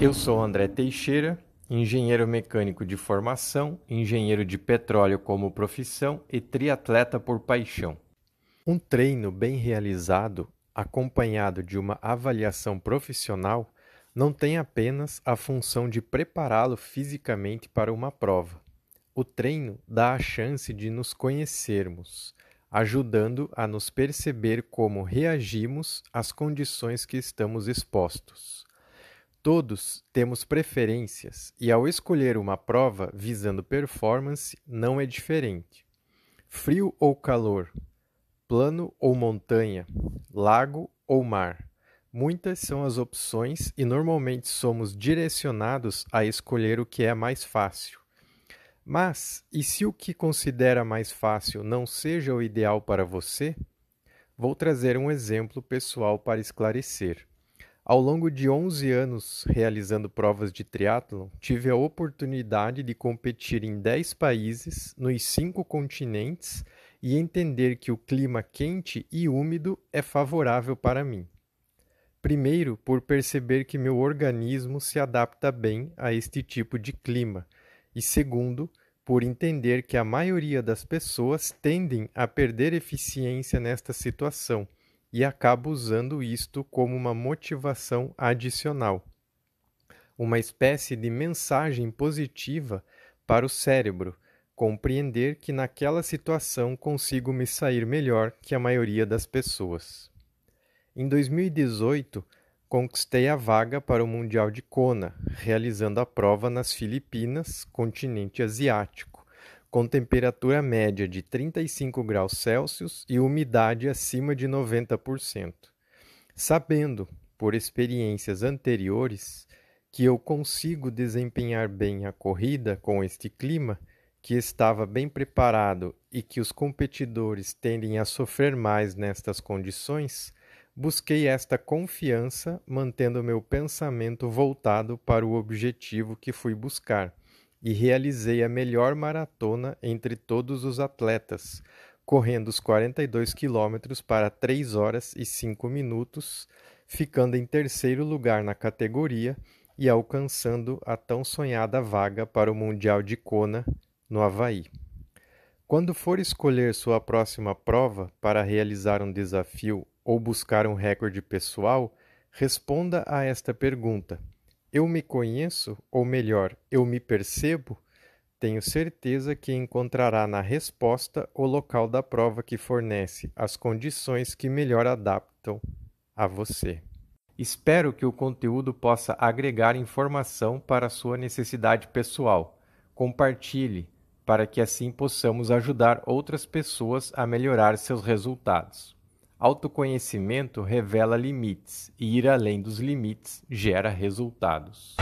Eu sou André Teixeira engenheiro mecânico de formação, engenheiro de petróleo como profissão e triatleta por paixão. Um treino bem realizado, acompanhado de uma avaliação profissional, não tem apenas a função de prepará-lo fisicamente para uma prova. O treino dá a chance de nos conhecermos, ajudando a nos perceber como reagimos às condições que estamos expostos. Todos temos preferências e, ao escolher uma prova visando performance, não é diferente. Frio ou calor, plano ou montanha, lago ou mar. Muitas são as opções e normalmente somos direcionados a escolher o que é mais fácil. Mas, e se o que considera mais fácil não seja o ideal para você? Vou trazer um exemplo pessoal para esclarecer. Ao longo de 11 anos realizando provas de triatlon, tive a oportunidade de competir em 10 países, nos cinco continentes e entender que o clima quente e úmido é favorável para mim. Primeiro, por perceber que meu organismo se adapta bem a este tipo de clima, e segundo, por entender que a maioria das pessoas tendem a perder eficiência nesta situação e acaba usando isto como uma motivação adicional, uma espécie de mensagem positiva para o cérebro compreender que naquela situação consigo me sair melhor que a maioria das pessoas. Em 2018, conquistei a vaga para o Mundial de Kona, realizando a prova nas Filipinas, continente asiático com temperatura média de 35 graus Celsius e umidade acima de 90%. Sabendo, por experiências anteriores, que eu consigo desempenhar bem a corrida com este clima, que estava bem preparado e que os competidores tendem a sofrer mais nestas condições, busquei esta confiança, mantendo meu pensamento voltado para o objetivo que fui buscar e realizei a melhor maratona entre todos os atletas, correndo os 42 quilômetros para 3 horas e 5 minutos, ficando em terceiro lugar na categoria e alcançando a tão sonhada vaga para o Mundial de Kona, no Havaí. Quando for escolher sua próxima prova para realizar um desafio ou buscar um recorde pessoal, responda a esta pergunta eu me conheço, ou melhor, eu me percebo, tenho certeza que encontrará na resposta o local da prova que fornece as condições que melhor adaptam a você. Espero que o conteúdo possa agregar informação para sua necessidade pessoal. Compartilhe para que assim possamos ajudar outras pessoas a melhorar seus resultados. Autoconhecimento revela limites e ir além dos limites gera resultados.